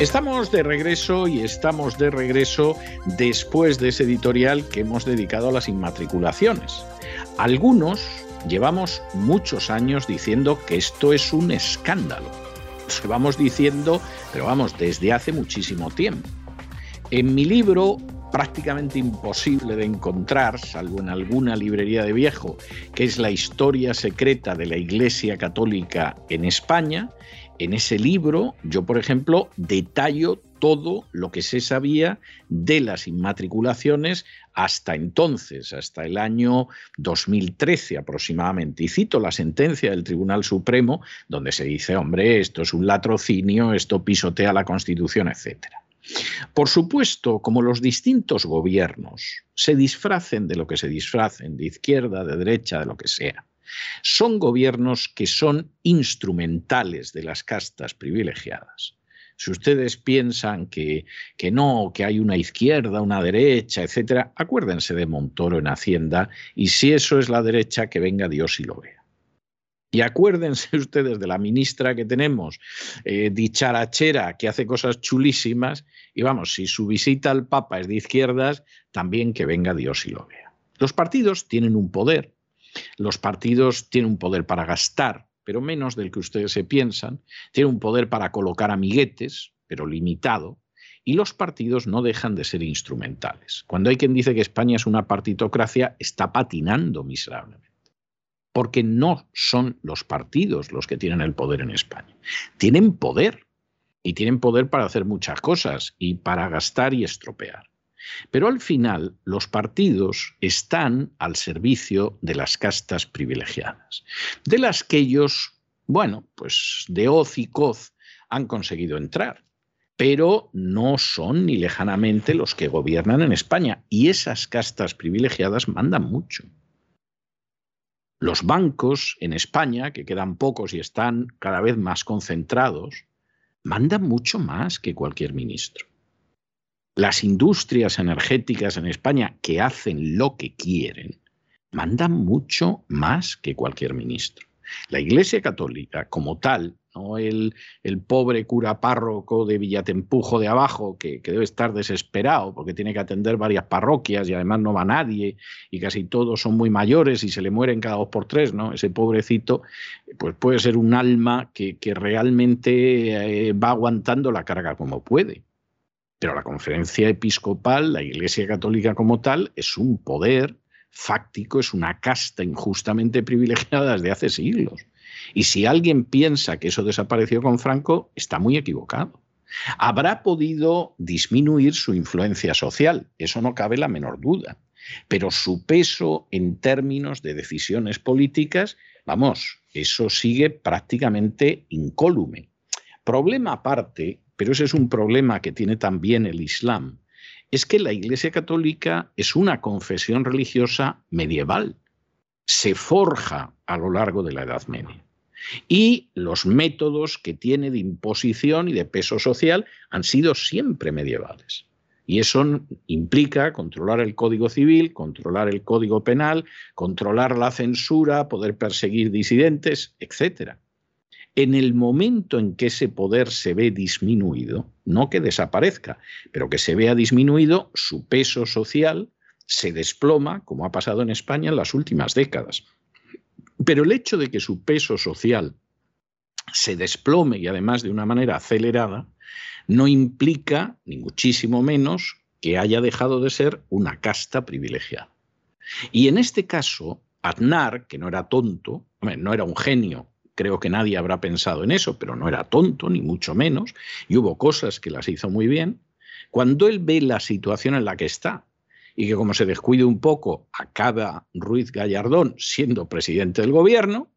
Estamos de regreso y estamos de regreso después de ese editorial que hemos dedicado a las inmatriculaciones. Algunos llevamos muchos años diciendo que esto es un escándalo. Lo vamos diciendo, pero vamos, desde hace muchísimo tiempo. En mi libro, prácticamente imposible de encontrar, salvo en alguna librería de viejo, que es la historia secreta de la Iglesia Católica en España, en ese libro yo, por ejemplo, detallo todo lo que se sabía de las inmatriculaciones hasta entonces, hasta el año 2013 aproximadamente. Y cito la sentencia del Tribunal Supremo, donde se dice, hombre, esto es un latrocinio, esto pisotea la Constitución, etc. Por supuesto, como los distintos gobiernos se disfracen de lo que se disfracen, de izquierda, de derecha, de lo que sea, son gobiernos que son instrumentales de las castas privilegiadas. Si ustedes piensan que, que no, que hay una izquierda, una derecha, etcétera, acuérdense de Montoro en Hacienda y si eso es la derecha, que venga Dios y lo vea. Y acuérdense ustedes de la ministra que tenemos, eh, dicharachera, que hace cosas chulísimas, y vamos, si su visita al Papa es de izquierdas, también que venga Dios y lo vea. Los partidos tienen un poder, los partidos tienen un poder para gastar, pero menos del que ustedes se piensan, tienen un poder para colocar amiguetes, pero limitado, y los partidos no dejan de ser instrumentales. Cuando hay quien dice que España es una partitocracia, está patinando miserablemente. Porque no son los partidos los que tienen el poder en España. Tienen poder, y tienen poder para hacer muchas cosas, y para gastar y estropear. Pero al final los partidos están al servicio de las castas privilegiadas, de las que ellos, bueno, pues de hoz y coz han conseguido entrar, pero no son ni lejanamente los que gobiernan en España y esas castas privilegiadas mandan mucho. Los bancos en España, que quedan pocos y están cada vez más concentrados, mandan mucho más que cualquier ministro las industrias energéticas en España que hacen lo que quieren, mandan mucho más que cualquier ministro. La Iglesia Católica, como tal, no el, pobre cura párroco de Villatempujo de abajo, que, debe estar desesperado porque tiene que atender varias parroquias y además no va nadie y casi todos son muy mayores y se le mueren cada dos por tres, ¿no? Ese pobrecito, pues puede ser un alma que, que realmente eh, va aguantando la carga como puede. Pero la conferencia episcopal, la Iglesia Católica como tal, es un poder fáctico, es una casta injustamente privilegiada desde hace siglos. Y si alguien piensa que eso desapareció con Franco, está muy equivocado. Habrá podido disminuir su influencia social, eso no cabe la menor duda, pero su peso en términos de decisiones políticas, vamos, eso sigue prácticamente incólume. Problema aparte pero ese es un problema que tiene también el Islam, es que la Iglesia Católica es una confesión religiosa medieval, se forja a lo largo de la Edad Media. Y los métodos que tiene de imposición y de peso social han sido siempre medievales. Y eso implica controlar el Código Civil, controlar el Código Penal, controlar la censura, poder perseguir disidentes, etcétera. En el momento en que ese poder se ve disminuido, no que desaparezca, pero que se vea disminuido, su peso social se desploma, como ha pasado en España en las últimas décadas. Pero el hecho de que su peso social se desplome y además de una manera acelerada, no implica, ni muchísimo menos, que haya dejado de ser una casta privilegiada. Y en este caso, Aznar, que no era tonto, no era un genio Creo que nadie habrá pensado en eso, pero no era tonto, ni mucho menos, y hubo cosas que las hizo muy bien. Cuando él ve la situación en la que está y que como se descuide un poco acaba Ruiz Gallardón siendo presidente del gobierno,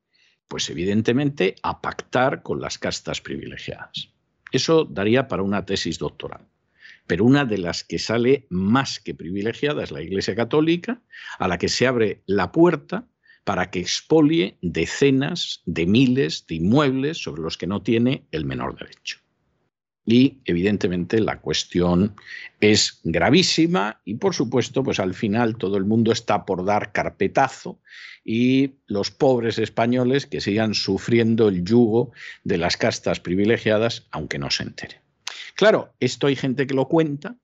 pues evidentemente a pactar con las castas privilegiadas. Eso daría para una tesis doctoral. pero una de las que sale más que privilegiada es la Iglesia Católica, a la que se abre la puerta para que expolie decenas de miles de inmuebles sobre los que no tiene el menor derecho. Y evidentemente la cuestión es gravísima y por supuesto pues al final todo el mundo está por dar carpetazo y los pobres españoles que sigan sufriendo el yugo de las castas privilegiadas aunque no se entere. Claro, esto hay gente que lo cuenta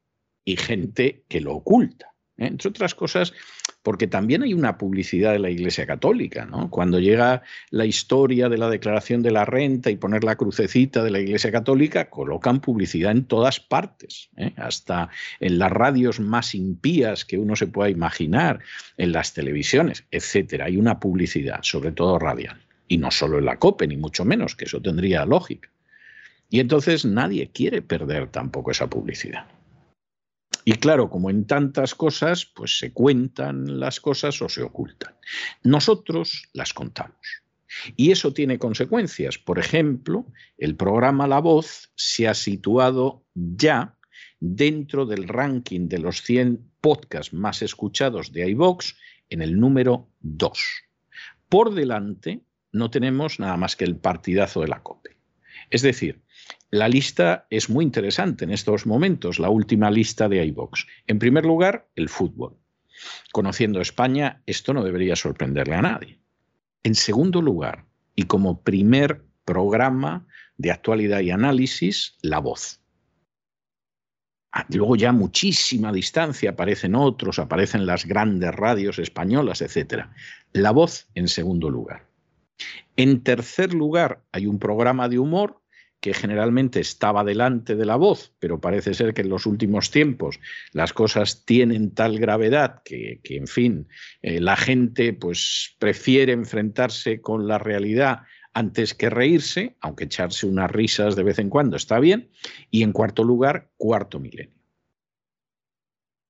y gente que lo oculta. ¿eh? Entre otras cosas, porque también hay una publicidad de la Iglesia Católica, ¿no? Cuando llega la historia de la declaración de la renta y poner la crucecita de la Iglesia Católica, colocan publicidad en todas partes, ¿eh? hasta en las radios más impías que uno se pueda imaginar, en las televisiones, etcétera. Hay una publicidad, sobre todo radial, y no solo en la COPE, ni mucho menos, que eso tendría lógica. Y entonces nadie quiere perder tampoco esa publicidad. Y claro, como en tantas cosas, pues se cuentan las cosas o se ocultan. Nosotros las contamos. Y eso tiene consecuencias. Por ejemplo, el programa La Voz se ha situado ya dentro del ranking de los 100 podcasts más escuchados de iVox en el número 2. Por delante no tenemos nada más que el partidazo de la COPE. Es decir, la lista es muy interesante en estos momentos, la última lista de iVox. En primer lugar, el fútbol. Conociendo España, esto no debería sorprenderle a nadie. En segundo lugar, y como primer programa de actualidad y análisis, La Voz. Ah, luego ya muchísima distancia aparecen otros, aparecen las grandes radios españolas, etc. La Voz en segundo lugar. En tercer lugar, hay un programa de humor que generalmente estaba delante de la voz, pero parece ser que en los últimos tiempos las cosas tienen tal gravedad que, en fin, eh, la gente pues prefiere enfrentarse con la realidad antes que reírse, aunque echarse unas risas de vez en cuando está bien. Y en cuarto lugar, cuarto milenio.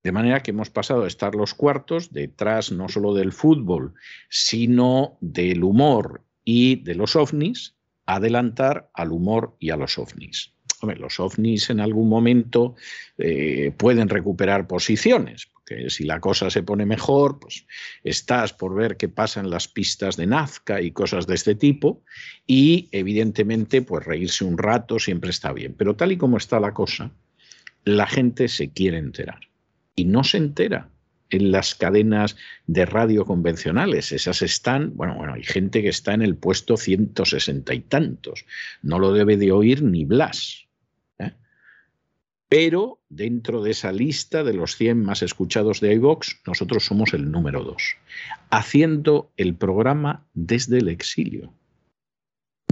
De manera que hemos pasado a estar los cuartos detrás no solo del fútbol, sino del humor y de los ovnis, adelantar al humor y a los ovnis. los ovnis en algún momento eh, pueden recuperar posiciones, porque si la cosa se pone mejor, pues estás por ver qué pasa en las pistas de Nazca y cosas de este tipo, y evidentemente, pues reírse un rato siempre está bien. Pero tal y como está la cosa, la gente se quiere enterar y no se entera en las cadenas de radio convencionales. Esas están, bueno, bueno, hay gente que está en el puesto 160 y tantos. No lo debe de oír ni Blas. ¿eh? Pero dentro de esa lista de los 100 más escuchados de iVox, nosotros somos el número 2, haciendo el programa desde el exilio.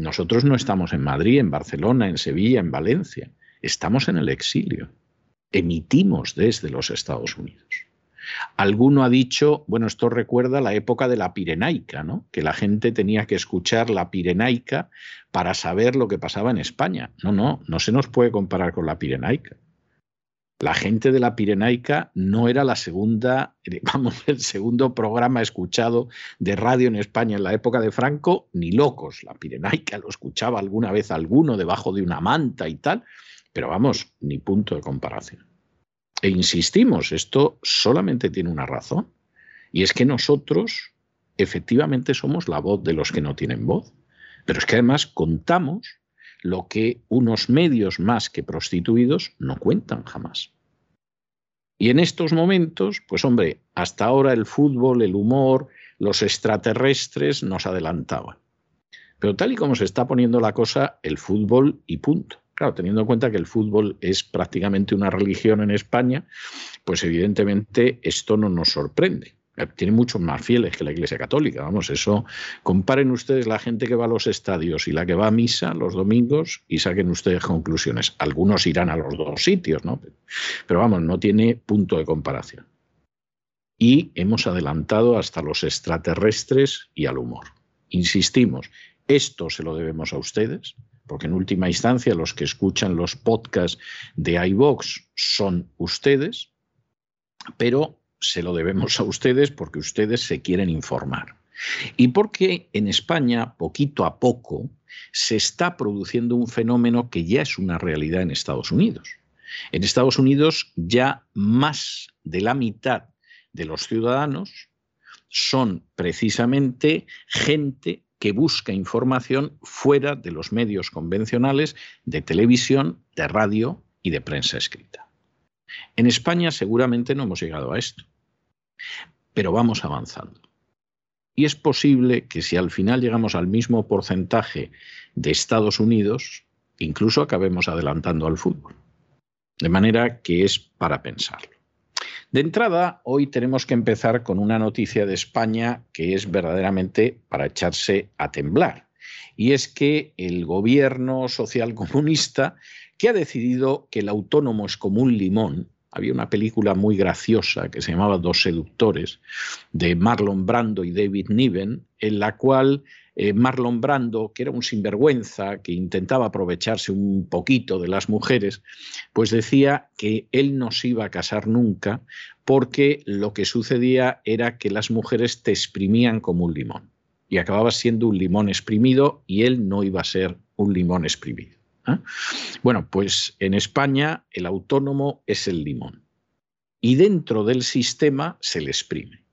Nosotros no estamos en Madrid, en Barcelona, en Sevilla, en Valencia. Estamos en el exilio. Emitimos desde los Estados Unidos. Alguno ha dicho, bueno, esto recuerda la época de la Pirenaica, ¿no? Que la gente tenía que escuchar la Pirenaica para saber lo que pasaba en España. No, no, no se nos puede comparar con la Pirenaica. La gente de la Pirenaica no era la segunda, vamos, el segundo programa escuchado de radio en España en la época de Franco, ni locos. La Pirenaica lo escuchaba alguna vez alguno debajo de una manta y tal, pero vamos, ni punto de comparación. E insistimos, esto solamente tiene una razón, y es que nosotros efectivamente somos la voz de los que no tienen voz, pero es que además contamos lo que unos medios más que prostituidos no cuentan jamás. Y en estos momentos, pues hombre, hasta ahora el fútbol, el humor, los extraterrestres nos adelantaban. Pero tal y como se está poniendo la cosa, el fútbol y punto. Claro, teniendo en cuenta que el fútbol es prácticamente una religión en España, pues evidentemente esto no nos sorprende. Tiene muchos más fieles que la Iglesia Católica. Vamos, eso. Comparen ustedes la gente que va a los estadios y la que va a misa los domingos y saquen ustedes conclusiones. Algunos irán a los dos sitios, ¿no? Pero vamos, no tiene punto de comparación. Y hemos adelantado hasta los extraterrestres y al humor. Insistimos, esto se lo debemos a ustedes, porque en última instancia los que escuchan los podcasts de iVox son ustedes, pero se lo debemos a ustedes porque ustedes se quieren informar. Y porque en España, poquito a poco, se está produciendo un fenómeno que ya es una realidad en Estados Unidos. En Estados Unidos ya más de la mitad de los ciudadanos son precisamente gente que busca información fuera de los medios convencionales de televisión, de radio y de prensa escrita. En España seguramente no hemos llegado a esto, pero vamos avanzando. Y es posible que si al final llegamos al mismo porcentaje de Estados Unidos, incluso acabemos adelantando al fútbol. De manera que es para pensarlo. De entrada, hoy tenemos que empezar con una noticia de España que es verdaderamente para echarse a temblar. Y es que el gobierno socialcomunista, que ha decidido que el autónomo es como un limón, había una película muy graciosa que se llamaba Dos seductores, de Marlon Brando y David Niven, en la cual eh, Marlon Brando, que era un sinvergüenza, que intentaba aprovecharse un poquito de las mujeres, pues decía que él no se iba a casar nunca porque lo que sucedía era que las mujeres te exprimían como un limón y acababas siendo un limón exprimido y él no iba a ser un limón exprimido. ¿eh? Bueno, pues en España el autónomo es el limón y dentro del sistema se le exprime.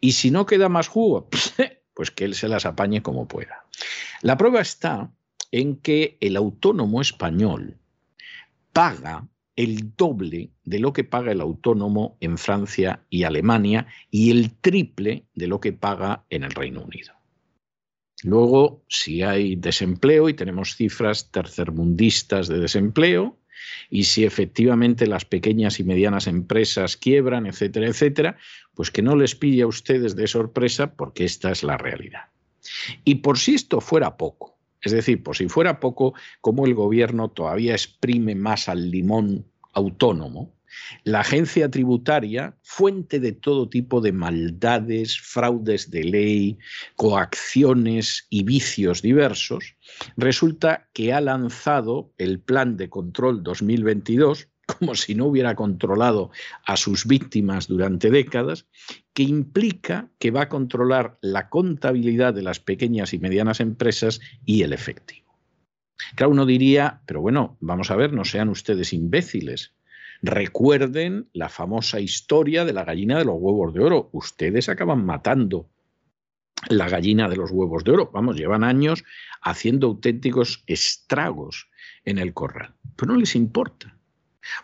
Y si no queda más jugo, pues que él se las apañe como pueda. La prueba está en que el autónomo español paga el doble de lo que paga el autónomo en Francia y Alemania y el triple de lo que paga en el Reino Unido. Luego, si hay desempleo y tenemos cifras tercermundistas de desempleo, y si efectivamente las pequeñas y medianas empresas quiebran, etcétera, etcétera, pues que no les pille a ustedes de sorpresa porque esta es la realidad. Y por si esto fuera poco, es decir, por si fuera poco, como el gobierno todavía exprime más al limón autónomo, la agencia tributaria, fuente de todo tipo de maldades, fraudes de ley, coacciones y vicios diversos, resulta que ha lanzado el Plan de Control 2022, como si no hubiera controlado a sus víctimas durante décadas, que implica que va a controlar la contabilidad de las pequeñas y medianas empresas y el efectivo. Claro, uno diría, pero bueno, vamos a ver, no sean ustedes imbéciles. Recuerden la famosa historia de la gallina de los huevos de oro. Ustedes acaban matando la gallina de los huevos de oro. Vamos, llevan años haciendo auténticos estragos en el corral. Pero no les importa.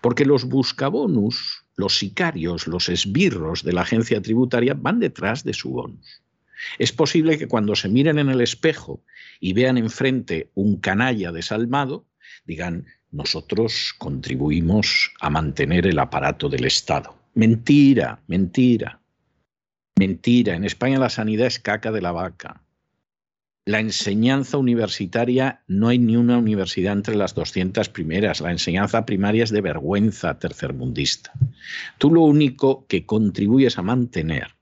Porque los buscabonus, los sicarios, los esbirros de la agencia tributaria van detrás de su bonus. Es posible que cuando se miren en el espejo y vean enfrente un canalla desalmado, digan, nosotros contribuimos a mantener el aparato del Estado. Mentira, mentira, mentira. En España la sanidad es caca de la vaca. La enseñanza universitaria, no hay ni una universidad entre las 200 primeras. La enseñanza primaria es de vergüenza tercermundista. Tú lo único que contribuyes a mantener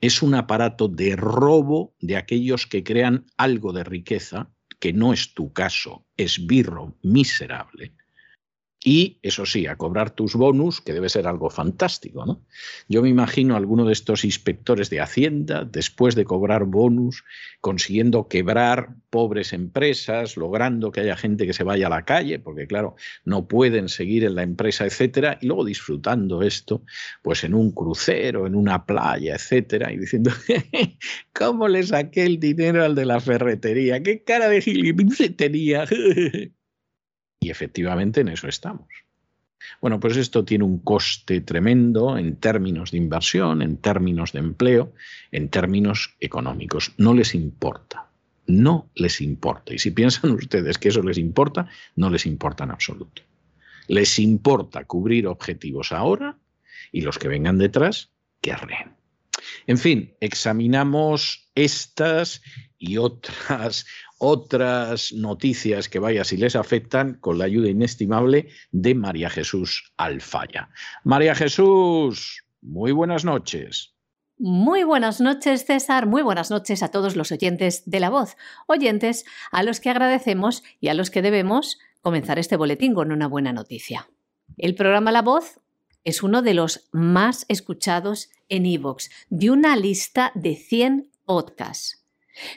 es un aparato de robo de aquellos que crean algo de riqueza que no es tu caso, es birro miserable, y, eso sí, a cobrar tus bonus, que debe ser algo fantástico. ¿no? Yo me imagino a alguno de estos inspectores de Hacienda, después de cobrar bonus, consiguiendo quebrar pobres empresas, logrando que haya gente que se vaya a la calle, porque claro, no pueden seguir en la empresa, etcétera, y luego disfrutando esto, pues en un crucero, en una playa, etcétera, y diciendo, ¿cómo le saqué el dinero al de la ferretería? ¿Qué cara de gilipollas tenía? Y efectivamente en eso estamos. Bueno, pues esto tiene un coste tremendo en términos de inversión, en términos de empleo, en términos económicos. No les importa. No les importa. Y si piensan ustedes que eso les importa, no les importa en absoluto. Les importa cubrir objetivos ahora y los que vengan detrás, que arreen. En fin, examinamos estas y otras, otras noticias que vaya si les afectan con la ayuda inestimable de María Jesús Alfaya. María Jesús, muy buenas noches. Muy buenas noches, César. Muy buenas noches a todos los oyentes de La Voz. Oyentes a los que agradecemos y a los que debemos comenzar este boletín con una buena noticia. El programa La Voz es uno de los más escuchados en iVoox, de una lista de 100 podcasts.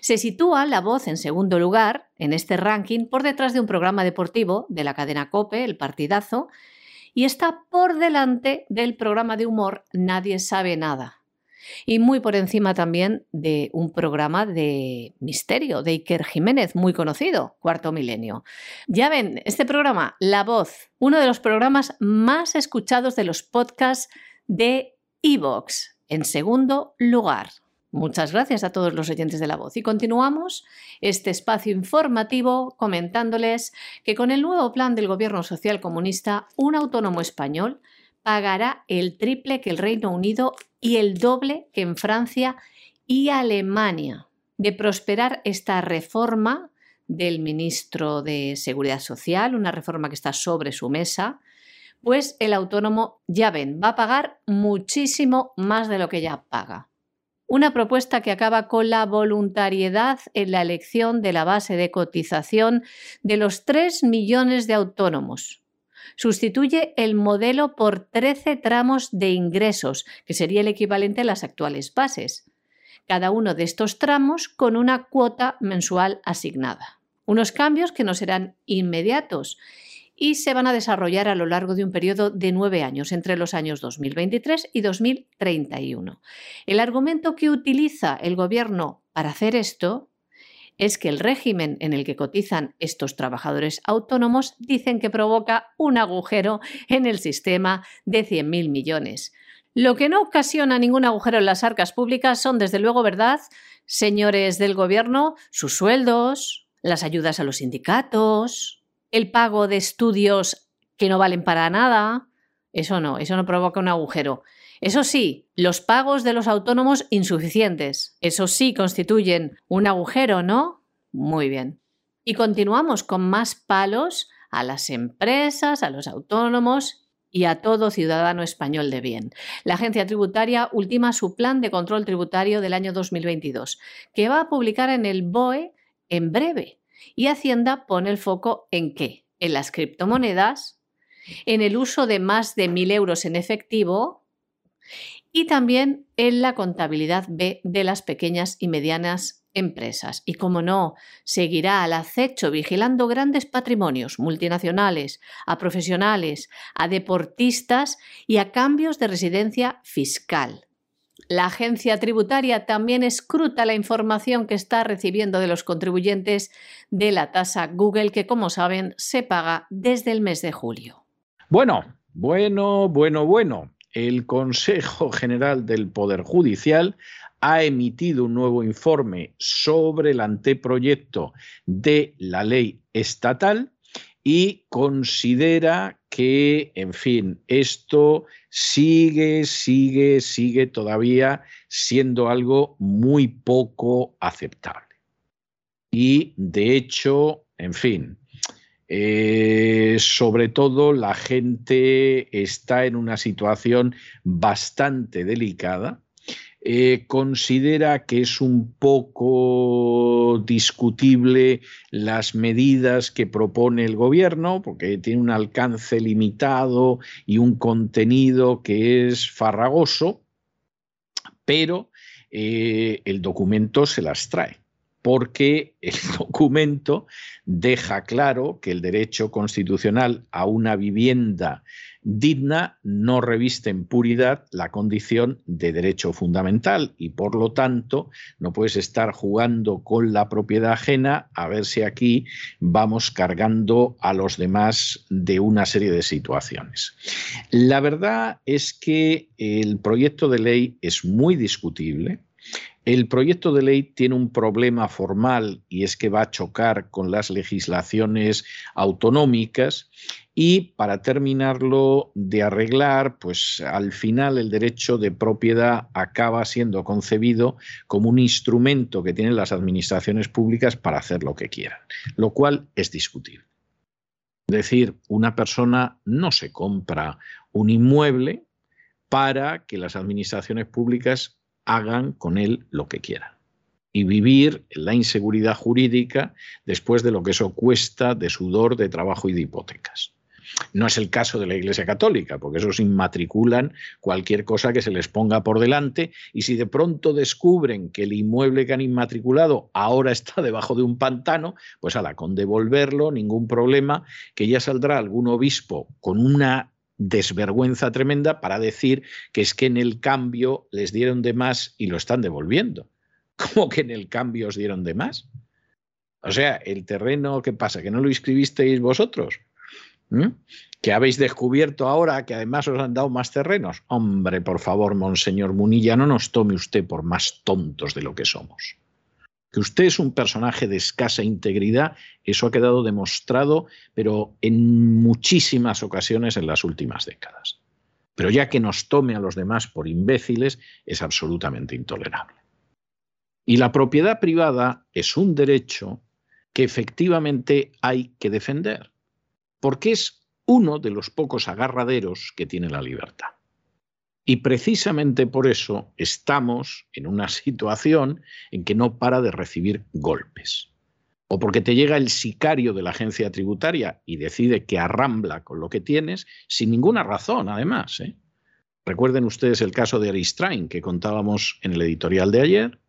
Se sitúa la voz en segundo lugar en este ranking por detrás de un programa deportivo de la cadena Cope, El Partidazo, y está por delante del programa de humor Nadie sabe nada. Y muy por encima también de un programa de misterio de Iker Jiménez, muy conocido, Cuarto Milenio. Ya ven, este programa, La Voz, uno de los programas más escuchados de los podcasts de Evox, en segundo lugar. Muchas gracias a todos los oyentes de la voz. Y continuamos este espacio informativo comentándoles que con el nuevo plan del Gobierno Social Comunista, un autónomo español pagará el triple que el Reino Unido y el doble que en Francia y Alemania. De prosperar esta reforma del ministro de Seguridad Social, una reforma que está sobre su mesa, pues el autónomo, ya ven, va a pagar muchísimo más de lo que ya paga. Una propuesta que acaba con la voluntariedad en la elección de la base de cotización de los 3 millones de autónomos. Sustituye el modelo por 13 tramos de ingresos, que sería el equivalente a las actuales bases. Cada uno de estos tramos con una cuota mensual asignada. Unos cambios que no serán inmediatos y se van a desarrollar a lo largo de un periodo de nueve años, entre los años 2023 y 2031. El argumento que utiliza el Gobierno para hacer esto es que el régimen en el que cotizan estos trabajadores autónomos dicen que provoca un agujero en el sistema de 100.000 millones. Lo que no ocasiona ningún agujero en las arcas públicas son, desde luego, ¿verdad, señores del Gobierno, sus sueldos, las ayudas a los sindicatos, el pago de estudios que no valen para nada. Eso no, eso no provoca un agujero. Eso sí, los pagos de los autónomos insuficientes. Eso sí constituyen un agujero, ¿no? Muy bien. Y continuamos con más palos a las empresas, a los autónomos y a todo ciudadano español de bien. La agencia tributaria ultima su plan de control tributario del año 2022, que va a publicar en el BOE en breve. Y Hacienda pone el foco en qué? En las criptomonedas, en el uso de más de 1.000 euros en efectivo y también en la contabilidad B de las pequeñas y medianas empresas. Y como no, seguirá al acecho vigilando grandes patrimonios multinacionales, a profesionales, a deportistas y a cambios de residencia fiscal. La agencia tributaria también escruta la información que está recibiendo de los contribuyentes de la tasa Google, que como saben se paga desde el mes de julio. Bueno, bueno, bueno, bueno. El Consejo General del Poder Judicial ha emitido un nuevo informe sobre el anteproyecto de la ley estatal y considera que, en fin, esto sigue, sigue, sigue todavía siendo algo muy poco aceptable. Y, de hecho, en fin, eh, sobre todo la gente está en una situación bastante delicada eh, considera que es un poco discutible las medidas que propone el gobierno, porque tiene un alcance limitado y un contenido que es farragoso, pero eh, el documento se las trae porque el documento deja claro que el derecho constitucional a una vivienda digna no reviste en puridad la condición de derecho fundamental y por lo tanto no puedes estar jugando con la propiedad ajena a ver si aquí vamos cargando a los demás de una serie de situaciones. La verdad es que el proyecto de ley es muy discutible. El proyecto de ley tiene un problema formal y es que va a chocar con las legislaciones autonómicas y para terminarlo de arreglar, pues al final el derecho de propiedad acaba siendo concebido como un instrumento que tienen las administraciones públicas para hacer lo que quieran, lo cual es discutible. Es decir, una persona no se compra un inmueble para que las administraciones públicas hagan con él lo que quieran y vivir la inseguridad jurídica después de lo que eso cuesta de sudor, de trabajo y de hipotecas. No es el caso de la Iglesia Católica, porque esos inmatriculan cualquier cosa que se les ponga por delante y si de pronto descubren que el inmueble que han inmatriculado ahora está debajo de un pantano, pues ala, con devolverlo, ningún problema, que ya saldrá algún obispo con una desvergüenza tremenda para decir que es que en el cambio les dieron de más y lo están devolviendo. ¿Cómo que en el cambio os dieron de más? O sea, el terreno, ¿qué pasa? ¿Que no lo inscribisteis vosotros? ¿Mm? ¿Que habéis descubierto ahora que además os han dado más terrenos? Hombre, por favor, monseñor Munilla, no nos tome usted por más tontos de lo que somos. Que usted es un personaje de escasa integridad, eso ha quedado demostrado, pero en muchísimas ocasiones en las últimas décadas. Pero ya que nos tome a los demás por imbéciles es absolutamente intolerable. Y la propiedad privada es un derecho que efectivamente hay que defender, porque es uno de los pocos agarraderos que tiene la libertad. Y precisamente por eso estamos en una situación en que no para de recibir golpes. O porque te llega el sicario de la agencia tributaria y decide que arrambla con lo que tienes, sin ninguna razón, además. ¿eh? Recuerden ustedes el caso de Aristrain que contábamos en el editorial de ayer.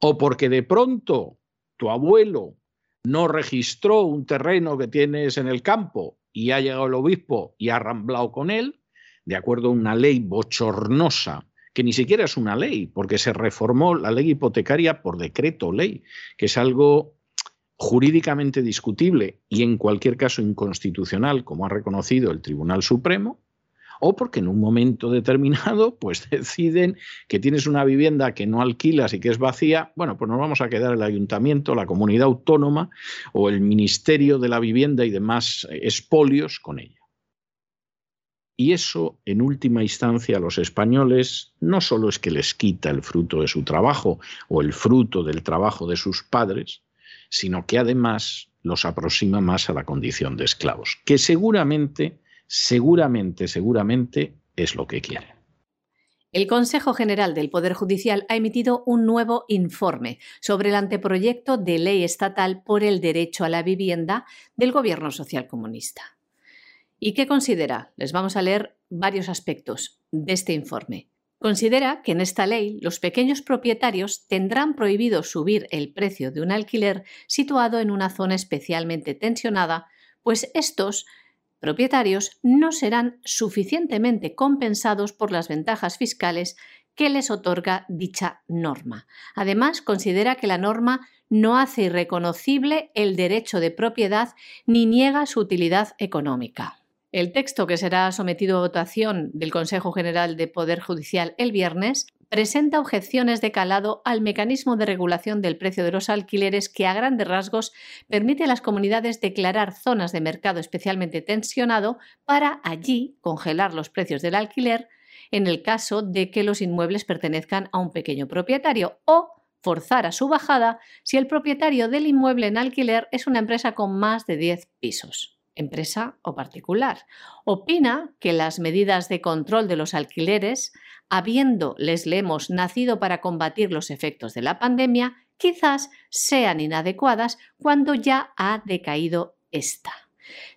O porque de pronto tu abuelo no registró un terreno que tienes en el campo y ha llegado el obispo y ha arramblado con él, de acuerdo a una ley bochornosa, que ni siquiera es una ley, porque se reformó la ley hipotecaria por decreto ley, que es algo jurídicamente discutible y en cualquier caso inconstitucional, como ha reconocido el Tribunal Supremo, o porque en un momento determinado pues deciden que tienes una vivienda que no alquilas y que es vacía, bueno, pues nos vamos a quedar el ayuntamiento, la comunidad autónoma o el Ministerio de la Vivienda y demás espolios con ella. Y eso, en última instancia, a los españoles no solo es que les quita el fruto de su trabajo o el fruto del trabajo de sus padres, sino que además los aproxima más a la condición de esclavos, que seguramente, seguramente, seguramente es lo que quieren. El Consejo General del Poder Judicial ha emitido un nuevo informe sobre el anteproyecto de ley estatal por el derecho a la vivienda del Gobierno Social Comunista. ¿Y qué considera? Les vamos a leer varios aspectos de este informe. Considera que en esta ley los pequeños propietarios tendrán prohibido subir el precio de un alquiler situado en una zona especialmente tensionada, pues estos propietarios no serán suficientemente compensados por las ventajas fiscales que les otorga dicha norma. Además, considera que la norma no hace irreconocible el derecho de propiedad ni niega su utilidad económica. El texto que será sometido a votación del Consejo General de Poder Judicial el viernes presenta objeciones de calado al mecanismo de regulación del precio de los alquileres que a grandes rasgos permite a las comunidades declarar zonas de mercado especialmente tensionado para allí congelar los precios del alquiler en el caso de que los inmuebles pertenezcan a un pequeño propietario o forzar a su bajada si el propietario del inmueble en alquiler es una empresa con más de 10 pisos empresa o particular. Opina que las medidas de control de los alquileres, habiendo, les leemos, nacido para combatir los efectos de la pandemia, quizás sean inadecuadas cuando ya ha decaído esta,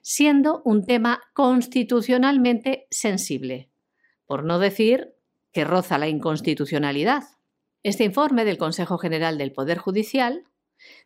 siendo un tema constitucionalmente sensible, por no decir que roza la inconstitucionalidad. Este informe del Consejo General del Poder Judicial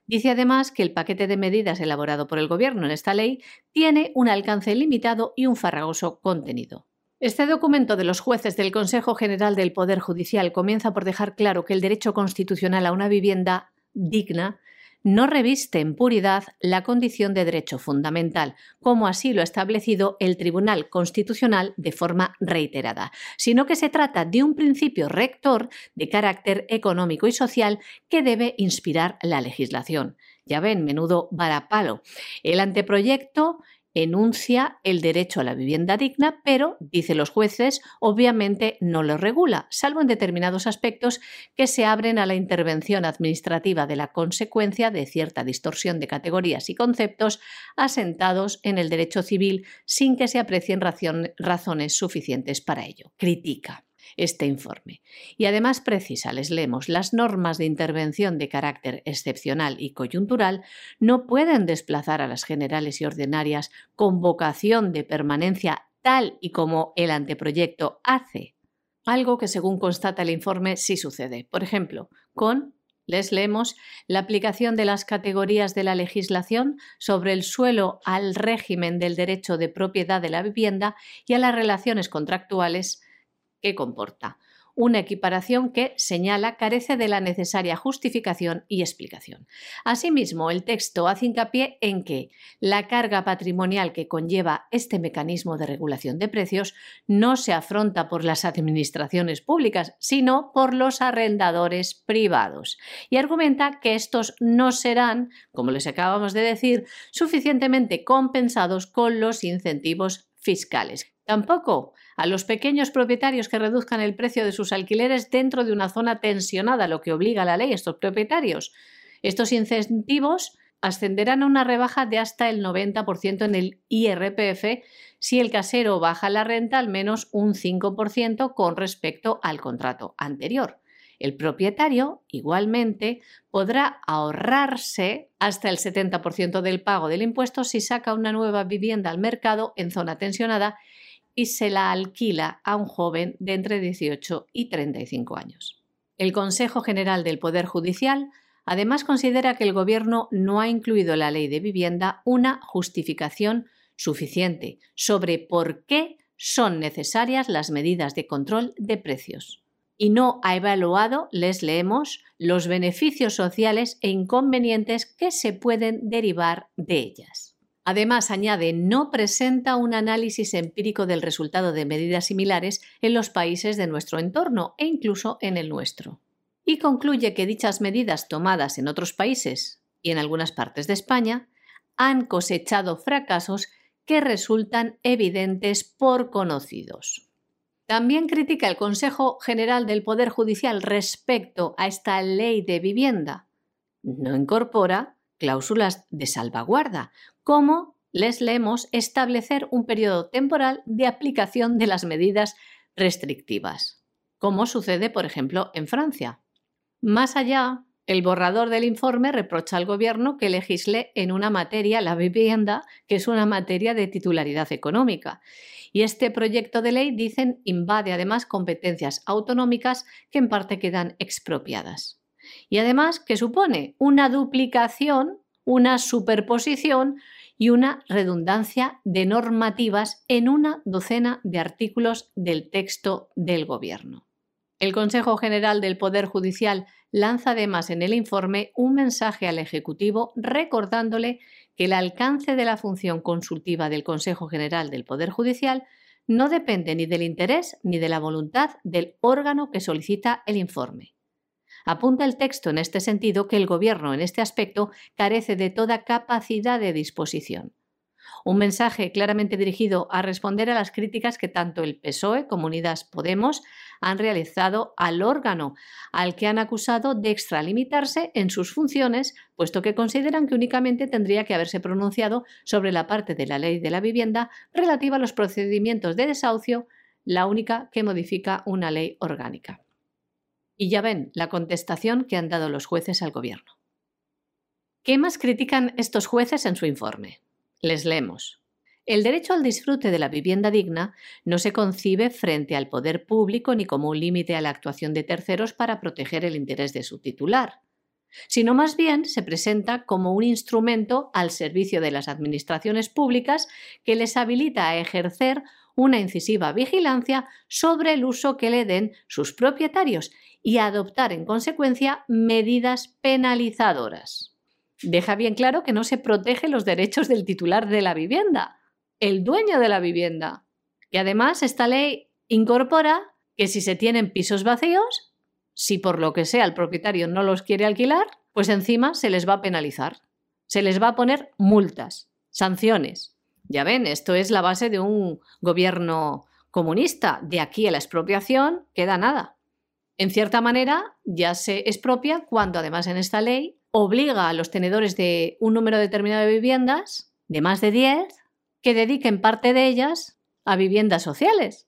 Dice además que el paquete de medidas elaborado por el Gobierno en esta ley tiene un alcance limitado y un farragoso contenido. Este documento de los jueces del Consejo General del Poder Judicial comienza por dejar claro que el derecho constitucional a una vivienda digna no reviste en puridad la condición de derecho fundamental, como así lo ha establecido el Tribunal Constitucional de forma reiterada, sino que se trata de un principio rector de carácter económico y social que debe inspirar la legislación. Ya ven, menudo varapalo. El anteproyecto enuncia el derecho a la vivienda digna, pero, dice los jueces, obviamente no lo regula, salvo en determinados aspectos que se abren a la intervención administrativa de la consecuencia de cierta distorsión de categorías y conceptos asentados en el derecho civil sin que se aprecien razones suficientes para ello. Critica este informe. Y además precisa, les leemos, las normas de intervención de carácter excepcional y coyuntural no pueden desplazar a las generales y ordinarias con vocación de permanencia tal y como el anteproyecto hace. Algo que según constata el informe sí sucede. Por ejemplo, con les leemos la aplicación de las categorías de la legislación sobre el suelo al régimen del derecho de propiedad de la vivienda y a las relaciones contractuales que comporta una equiparación que, señala, carece de la necesaria justificación y explicación. Asimismo, el texto hace hincapié en que la carga patrimonial que conlleva este mecanismo de regulación de precios no se afronta por las administraciones públicas, sino por los arrendadores privados, y argumenta que estos no serán, como les acabamos de decir, suficientemente compensados con los incentivos fiscales. Tampoco a los pequeños propietarios que reduzcan el precio de sus alquileres dentro de una zona tensionada, lo que obliga a la ley a estos propietarios. Estos incentivos ascenderán a una rebaja de hasta el 90% en el IRPF si el casero baja la renta al menos un 5% con respecto al contrato anterior. El propietario, igualmente, podrá ahorrarse hasta el 70% del pago del impuesto si saca una nueva vivienda al mercado en zona tensionada y se la alquila a un joven de entre 18 y 35 años. El Consejo General del Poder Judicial además considera que el Gobierno no ha incluido en la ley de vivienda una justificación suficiente sobre por qué son necesarias las medidas de control de precios y no ha evaluado, les leemos, los beneficios sociales e inconvenientes que se pueden derivar de ellas. Además, añade, no presenta un análisis empírico del resultado de medidas similares en los países de nuestro entorno e incluso en el nuestro. Y concluye que dichas medidas tomadas en otros países y en algunas partes de España han cosechado fracasos que resultan evidentes por conocidos. También critica el Consejo General del Poder Judicial respecto a esta ley de vivienda. No incorpora cláusulas de salvaguarda, como les leemos establecer un periodo temporal de aplicación de las medidas restrictivas, como sucede, por ejemplo, en Francia. Más allá, el borrador del informe reprocha al Gobierno que legisle en una materia, la vivienda, que es una materia de titularidad económica. Y este proyecto de ley, dicen, invade además competencias autonómicas que en parte quedan expropiadas y además que supone una duplicación, una superposición y una redundancia de normativas en una docena de artículos del texto del Gobierno. El Consejo General del Poder Judicial lanza además en el informe un mensaje al Ejecutivo recordándole que el alcance de la función consultiva del Consejo General del Poder Judicial no depende ni del interés ni de la voluntad del órgano que solicita el informe. Apunta el texto en este sentido que el Gobierno en este aspecto carece de toda capacidad de disposición. Un mensaje claramente dirigido a responder a las críticas que tanto el PSOE como Unidas Podemos han realizado al órgano, al que han acusado de extralimitarse en sus funciones, puesto que consideran que únicamente tendría que haberse pronunciado sobre la parte de la ley de la vivienda relativa a los procedimientos de desahucio, la única que modifica una ley orgánica. Y ya ven la contestación que han dado los jueces al gobierno. ¿Qué más critican estos jueces en su informe? Les leemos. El derecho al disfrute de la vivienda digna no se concibe frente al poder público ni como un límite a la actuación de terceros para proteger el interés de su titular, sino más bien se presenta como un instrumento al servicio de las administraciones públicas que les habilita a ejercer una incisiva vigilancia sobre el uso que le den sus propietarios y adoptar en consecuencia medidas penalizadoras. Deja bien claro que no se protege los derechos del titular de la vivienda, el dueño de la vivienda. Y además esta ley incorpora que si se tienen pisos vacíos, si por lo que sea el propietario no los quiere alquilar, pues encima se les va a penalizar. Se les va a poner multas, sanciones. Ya ven, esto es la base de un gobierno comunista. De aquí a la expropiación queda nada. En cierta manera, ya se expropia cuando además en esta ley obliga a los tenedores de un número determinado de viviendas, de más de 10, que dediquen parte de ellas a viviendas sociales.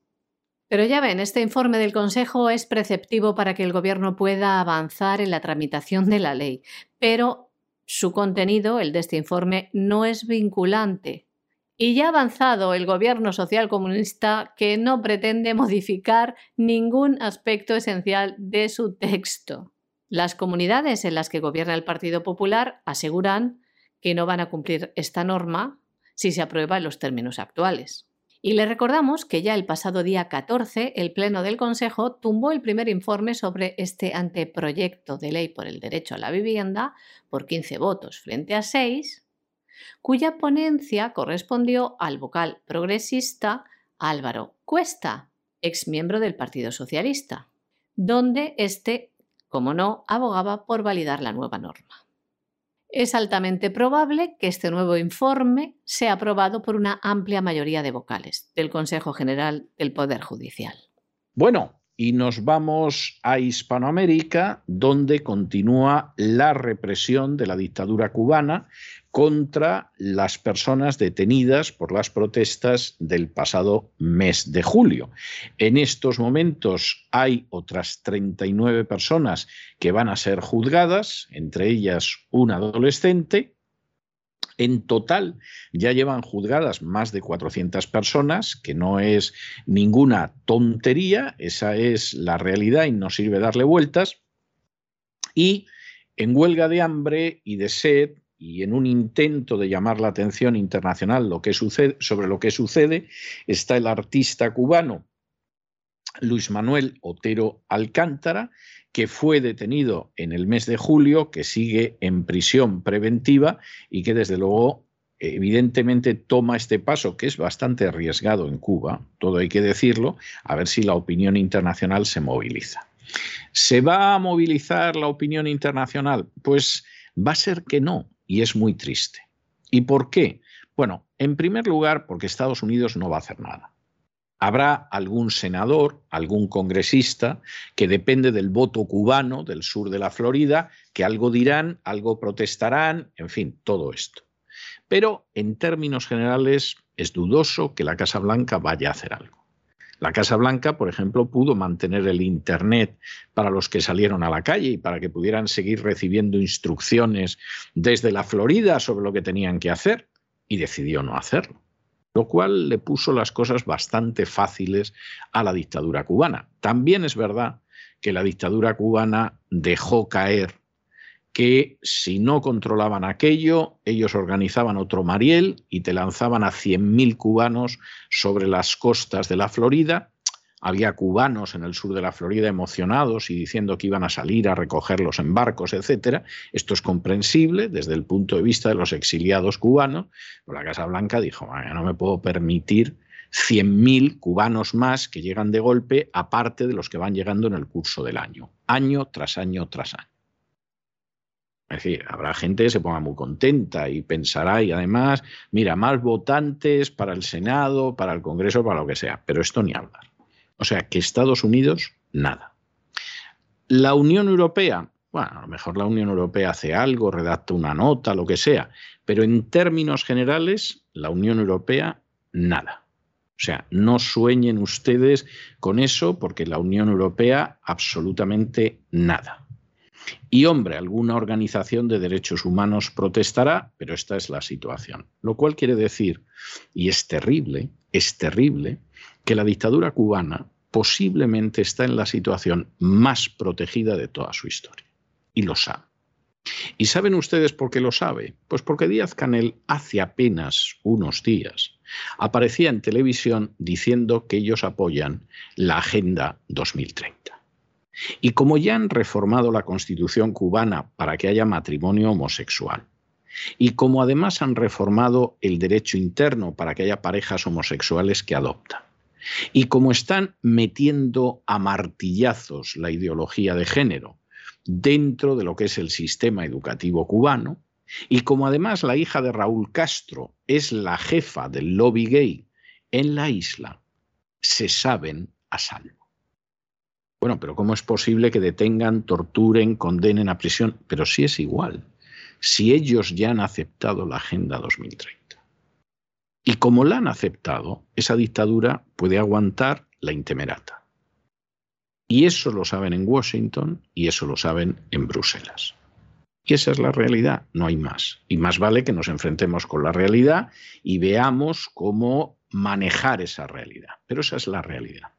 Pero ya ven, este informe del Consejo es preceptivo para que el Gobierno pueda avanzar en la tramitación de la ley, pero su contenido, el de este informe, no es vinculante y ya ha avanzado el gobierno social comunista que no pretende modificar ningún aspecto esencial de su texto. Las comunidades en las que gobierna el Partido Popular aseguran que no van a cumplir esta norma si se aprueba en los términos actuales. Y le recordamos que ya el pasado día 14 el Pleno del Consejo tumbó el primer informe sobre este anteproyecto de ley por el derecho a la vivienda por 15 votos frente a 6, cuya ponencia correspondió al vocal progresista Álvaro Cuesta, ex miembro del Partido Socialista, donde este, como no, abogaba por validar la nueva norma. Es altamente probable que este nuevo informe sea aprobado por una amplia mayoría de vocales del Consejo General del Poder Judicial. Bueno, y nos vamos a Hispanoamérica, donde continúa la represión de la dictadura cubana contra las personas detenidas por las protestas del pasado mes de julio. En estos momentos hay otras 39 personas que van a ser juzgadas, entre ellas un adolescente, en total ya llevan juzgadas más de 400 personas, que no es ninguna tontería, esa es la realidad y no sirve darle vueltas. Y en huelga de hambre y de sed y en un intento de llamar la atención internacional sobre lo que sucede, está el artista cubano Luis Manuel Otero Alcántara, que fue detenido en el mes de julio, que sigue en prisión preventiva y que desde luego evidentemente toma este paso, que es bastante arriesgado en Cuba, todo hay que decirlo, a ver si la opinión internacional se moviliza. ¿Se va a movilizar la opinión internacional? Pues va a ser que no, y es muy triste. ¿Y por qué? Bueno, en primer lugar, porque Estados Unidos no va a hacer nada. Habrá algún senador, algún congresista, que depende del voto cubano del sur de la Florida, que algo dirán, algo protestarán, en fin, todo esto. Pero en términos generales es dudoso que la Casa Blanca vaya a hacer algo. La Casa Blanca, por ejemplo, pudo mantener el Internet para los que salieron a la calle y para que pudieran seguir recibiendo instrucciones desde la Florida sobre lo que tenían que hacer y decidió no hacerlo lo cual le puso las cosas bastante fáciles a la dictadura cubana. También es verdad que la dictadura cubana dejó caer que si no controlaban aquello, ellos organizaban otro Mariel y te lanzaban a 100.000 cubanos sobre las costas de la Florida había cubanos en el sur de la Florida emocionados y diciendo que iban a salir a recogerlos en barcos, etcétera. Esto es comprensible desde el punto de vista de los exiliados cubanos. Pero la Casa Blanca dijo, no me puedo permitir 100.000 cubanos más que llegan de golpe, aparte de los que van llegando en el curso del año, año tras año tras año. Es decir, habrá gente que se ponga muy contenta y pensará, y además, mira, más votantes para el Senado, para el Congreso, para lo que sea, pero esto ni hablar. O sea, que Estados Unidos, nada. La Unión Europea, bueno, a lo mejor la Unión Europea hace algo, redacta una nota, lo que sea, pero en términos generales, la Unión Europea, nada. O sea, no sueñen ustedes con eso porque la Unión Europea absolutamente nada. Y hombre, alguna organización de derechos humanos protestará, pero esta es la situación. Lo cual quiere decir, y es terrible, es terrible, que la dictadura cubana posiblemente está en la situación más protegida de toda su historia. Y lo sabe. ¿Y saben ustedes por qué lo sabe? Pues porque Díaz Canel hace apenas unos días aparecía en televisión diciendo que ellos apoyan la Agenda 2030. Y como ya han reformado la constitución cubana para que haya matrimonio homosexual, y como además han reformado el derecho interno para que haya parejas homosexuales que adoptan, y como están metiendo a martillazos la ideología de género dentro de lo que es el sistema educativo cubano, y como además la hija de Raúl Castro es la jefa del lobby gay en la isla, se saben a salvo. Bueno, pero ¿cómo es posible que detengan, torturen, condenen a prisión? Pero sí es igual, si ellos ya han aceptado la Agenda 2030. Y como la han aceptado, esa dictadura puede aguantar la intemerata. Y eso lo saben en Washington y eso lo saben en Bruselas. Y esa es la realidad, no hay más. Y más vale que nos enfrentemos con la realidad y veamos cómo manejar esa realidad. Pero esa es la realidad.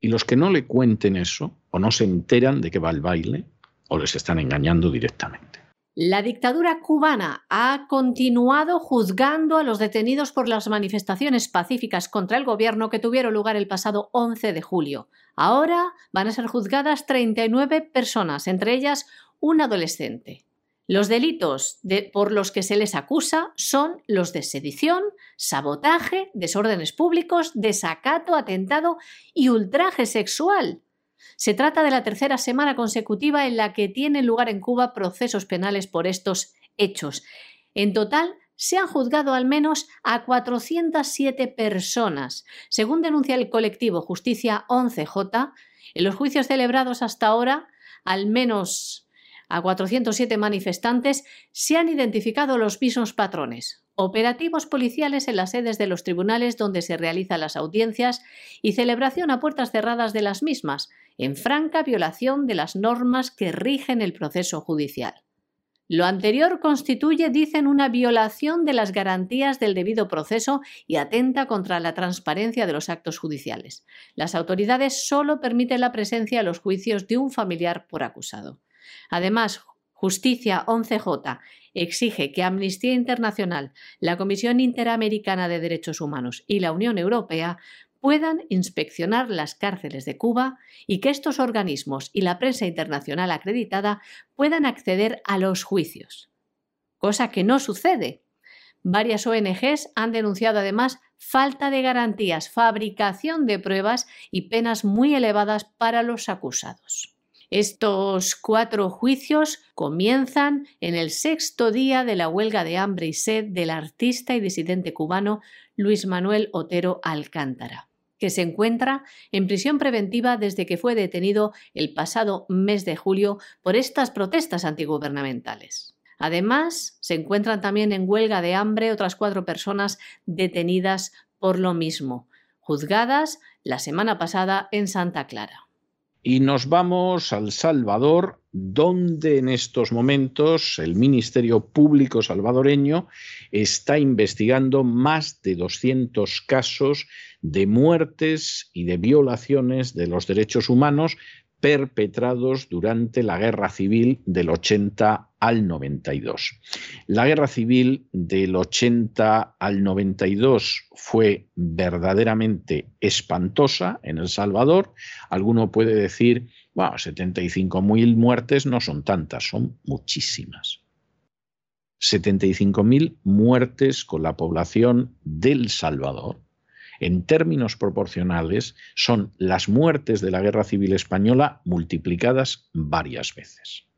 Y los que no le cuenten eso o no se enteran de que va el baile, o les están engañando directamente. La dictadura cubana ha continuado juzgando a los detenidos por las manifestaciones pacíficas contra el gobierno que tuvieron lugar el pasado 11 de julio. Ahora van a ser juzgadas 39 personas, entre ellas un adolescente. Los delitos por los que se les acusa son los de sedición, sabotaje, desórdenes públicos, desacato, atentado y ultraje sexual. Se trata de la tercera semana consecutiva en la que tienen lugar en Cuba procesos penales por estos hechos. En total, se han juzgado al menos a 407 personas. Según denuncia el colectivo Justicia 11J, en los juicios celebrados hasta ahora, al menos a 407 manifestantes, se han identificado los mismos patrones. Operativos policiales en las sedes de los tribunales donde se realizan las audiencias y celebración a puertas cerradas de las mismas, en franca violación de las normas que rigen el proceso judicial. Lo anterior constituye, dicen, una violación de las garantías del debido proceso y atenta contra la transparencia de los actos judiciales. Las autoridades solo permiten la presencia en los juicios de un familiar por acusado. Además, Justicia 11J exige que Amnistía Internacional, la Comisión Interamericana de Derechos Humanos y la Unión Europea puedan inspeccionar las cárceles de Cuba y que estos organismos y la prensa internacional acreditada puedan acceder a los juicios. Cosa que no sucede. Varias ONGs han denunciado además falta de garantías, fabricación de pruebas y penas muy elevadas para los acusados. Estos cuatro juicios comienzan en el sexto día de la huelga de hambre y sed del artista y disidente cubano Luis Manuel Otero Alcántara que se encuentra en prisión preventiva desde que fue detenido el pasado mes de julio por estas protestas antigubernamentales. Además, se encuentran también en huelga de hambre otras cuatro personas detenidas por lo mismo, juzgadas la semana pasada en Santa Clara. Y nos vamos al Salvador, donde en estos momentos el Ministerio Público salvadoreño está investigando más de 200 casos de muertes y de violaciones de los derechos humanos perpetrados durante la guerra civil del 80 al 92. La guerra civil del 80 al 92 fue verdaderamente espantosa en El Salvador. Alguno puede decir, bueno, 75.000 muertes no son tantas, son muchísimas. 75.000 muertes con la población del Salvador en términos proporcionales, son las muertes de la Guerra Civil Española multiplicadas varias veces.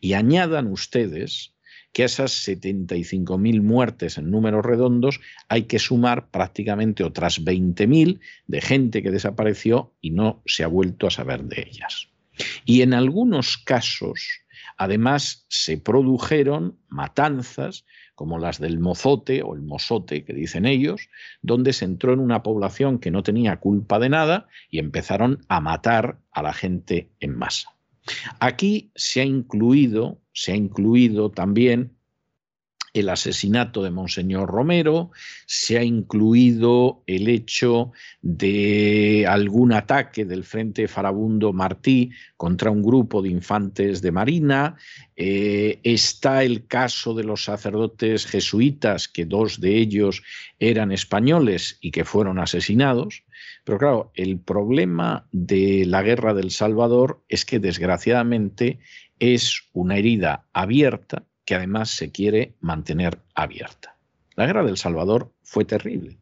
Y añadan ustedes que a esas 75.000 muertes en números redondos hay que sumar prácticamente otras 20.000 de gente que desapareció y no se ha vuelto a saber de ellas. Y en algunos casos, además, se produjeron matanzas como las del mozote o el mozote que dicen ellos, donde se entró en una población que no tenía culpa de nada y empezaron a matar a la gente en masa. Aquí se ha incluido, se ha incluido también el asesinato de Monseñor Romero, se ha incluido el hecho de algún ataque del Frente Farabundo Martí contra un grupo de infantes de Marina, eh, está el caso de los sacerdotes jesuitas, que dos de ellos eran españoles y que fueron asesinados. Pero claro, el problema de la guerra del Salvador es que desgraciadamente es una herida abierta que además se quiere mantener abierta. La guerra del Salvador fue terrible.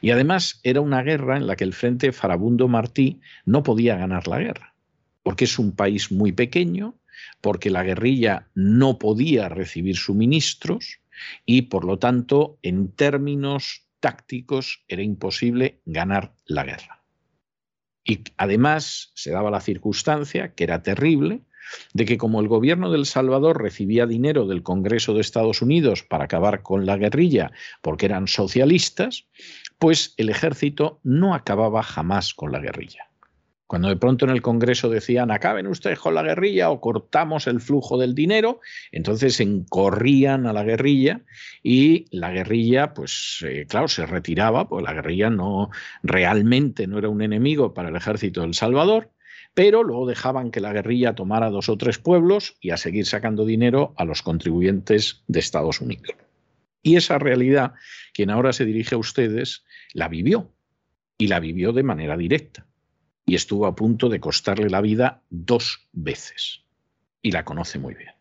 Y además era una guerra en la que el Frente Farabundo Martí no podía ganar la guerra, porque es un país muy pequeño, porque la guerrilla no podía recibir suministros y por lo tanto en términos tácticos era imposible ganar la guerra. Y además se daba la circunstancia, que era terrible, de que como el gobierno del Salvador recibía dinero del Congreso de Estados Unidos para acabar con la guerrilla porque eran socialistas, pues el ejército no acababa jamás con la guerrilla. Cuando de pronto en el Congreso decían acaben ustedes con la guerrilla o cortamos el flujo del dinero, entonces encorrían a la guerrilla y la guerrilla, pues eh, claro, se retiraba, pues la guerrilla no realmente no era un enemigo para el ejército del Salvador, pero luego dejaban que la guerrilla tomara dos o tres pueblos y a seguir sacando dinero a los contribuyentes de Estados Unidos. Y esa realidad, quien ahora se dirige a ustedes, la vivió y la vivió de manera directa. Y estuvo a punto de costarle la vida dos veces. Y la conoce muy bien.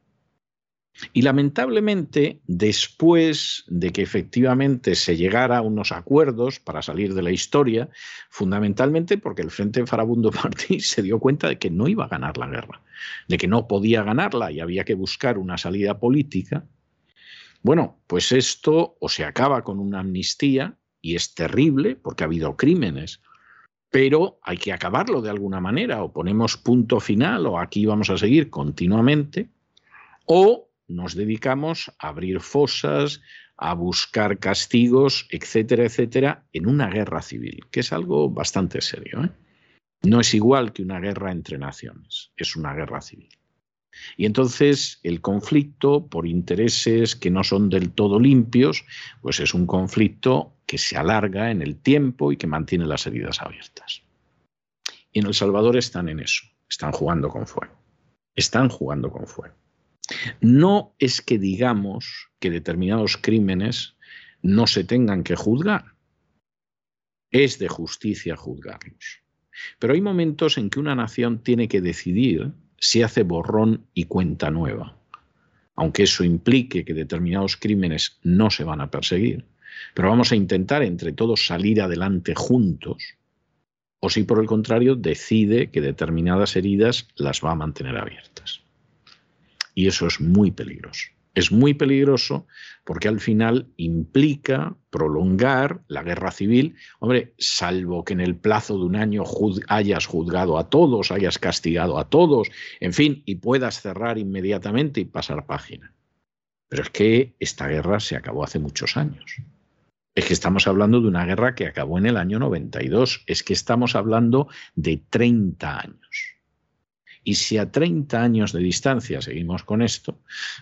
Y lamentablemente, después de que efectivamente se llegara a unos acuerdos para salir de la historia, fundamentalmente porque el Frente Farabundo Martí se dio cuenta de que no iba a ganar la guerra, de que no podía ganarla y había que buscar una salida política, bueno, pues esto o se acaba con una amnistía, y es terrible porque ha habido crímenes, pero hay que acabarlo de alguna manera, o ponemos punto final, o aquí vamos a seguir continuamente, o nos dedicamos a abrir fosas, a buscar castigos, etcétera, etcétera, en una guerra civil, que es algo bastante serio. ¿eh? No es igual que una guerra entre naciones, es una guerra civil. Y entonces el conflicto, por intereses que no son del todo limpios, pues es un conflicto que se alarga en el tiempo y que mantiene las heridas abiertas. Y en El Salvador están en eso, están jugando con fuego, están jugando con fuego. No es que digamos que determinados crímenes no se tengan que juzgar. Es de justicia juzgarlos. Pero hay momentos en que una nación tiene que decidir si hace borrón y cuenta nueva. Aunque eso implique que determinados crímenes no se van a perseguir. Pero vamos a intentar entre todos salir adelante juntos. O si por el contrario decide que determinadas heridas las va a mantener abiertas. Y eso es muy peligroso. Es muy peligroso porque al final implica prolongar la guerra civil. Hombre, salvo que en el plazo de un año hayas juzgado a todos, hayas castigado a todos, en fin, y puedas cerrar inmediatamente y pasar página. Pero es que esta guerra se acabó hace muchos años. Es que estamos hablando de una guerra que acabó en el año 92. Es que estamos hablando de 30 años. Y si a 30 años de distancia seguimos con esto,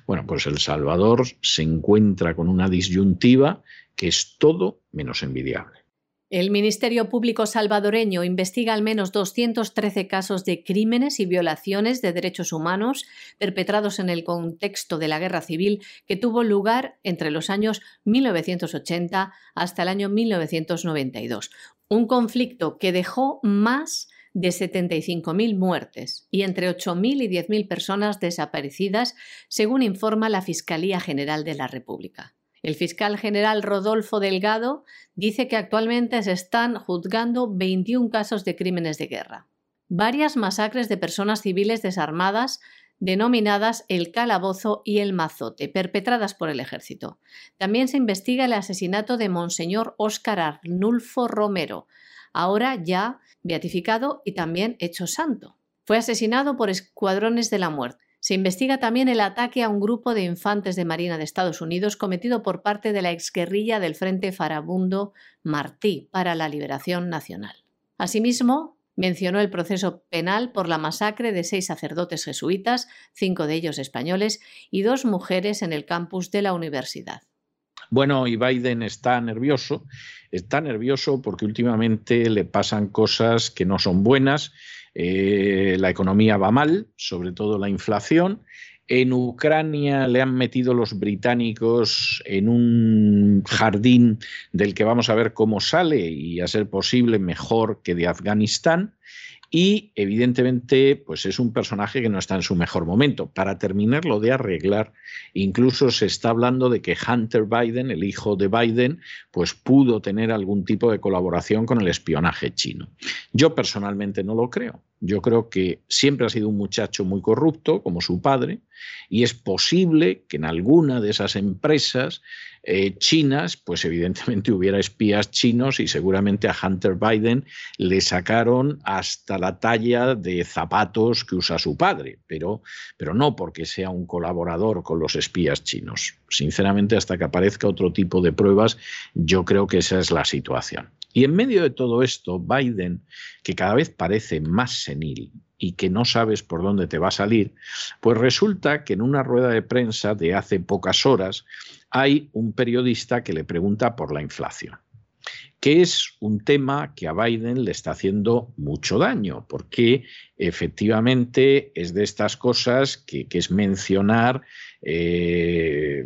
bueno, pues El Salvador se encuentra con una disyuntiva que es todo menos envidiable. El Ministerio Público salvadoreño investiga al menos 213 casos de crímenes y violaciones de derechos humanos perpetrados en el contexto de la guerra civil que tuvo lugar entre los años 1980 hasta el año 1992. Un conflicto que dejó más de 75.000 muertes y entre 8.000 y 10.000 personas desaparecidas, según informa la Fiscalía General de la República. El fiscal general Rodolfo Delgado dice que actualmente se están juzgando 21 casos de crímenes de guerra. Varias masacres de personas civiles desarmadas denominadas el calabozo y el mazote, perpetradas por el ejército. También se investiga el asesinato de Monseñor Óscar Arnulfo Romero, ahora ya beatificado y también hecho santo. Fue asesinado por escuadrones de la muerte. Se investiga también el ataque a un grupo de infantes de Marina de Estados Unidos cometido por parte de la exguerrilla del Frente Farabundo Martí para la Liberación Nacional. Asimismo, mencionó el proceso penal por la masacre de seis sacerdotes jesuitas, cinco de ellos españoles, y dos mujeres en el campus de la universidad. Bueno, y Biden está nervioso, está nervioso porque últimamente le pasan cosas que no son buenas, eh, la economía va mal, sobre todo la inflación, en Ucrania le han metido los británicos en un jardín del que vamos a ver cómo sale y a ser posible mejor que de Afganistán y evidentemente pues es un personaje que no está en su mejor momento. Para terminarlo de arreglar, incluso se está hablando de que Hunter Biden, el hijo de Biden, pues pudo tener algún tipo de colaboración con el espionaje chino. Yo personalmente no lo creo. Yo creo que siempre ha sido un muchacho muy corrupto, como su padre, y es posible que en alguna de esas empresas eh, chinas, pues evidentemente hubiera espías chinos y seguramente a Hunter Biden le sacaron hasta la talla de zapatos que usa su padre, pero, pero no porque sea un colaborador con los espías chinos. Sinceramente, hasta que aparezca otro tipo de pruebas, yo creo que esa es la situación. Y en medio de todo esto, Biden, que cada vez parece más senil y que no sabes por dónde te va a salir, pues resulta que en una rueda de prensa de hace pocas horas hay un periodista que le pregunta por la inflación. que es un tema que a Biden le está haciendo mucho daño, porque efectivamente es de estas cosas que, es mencionar eh,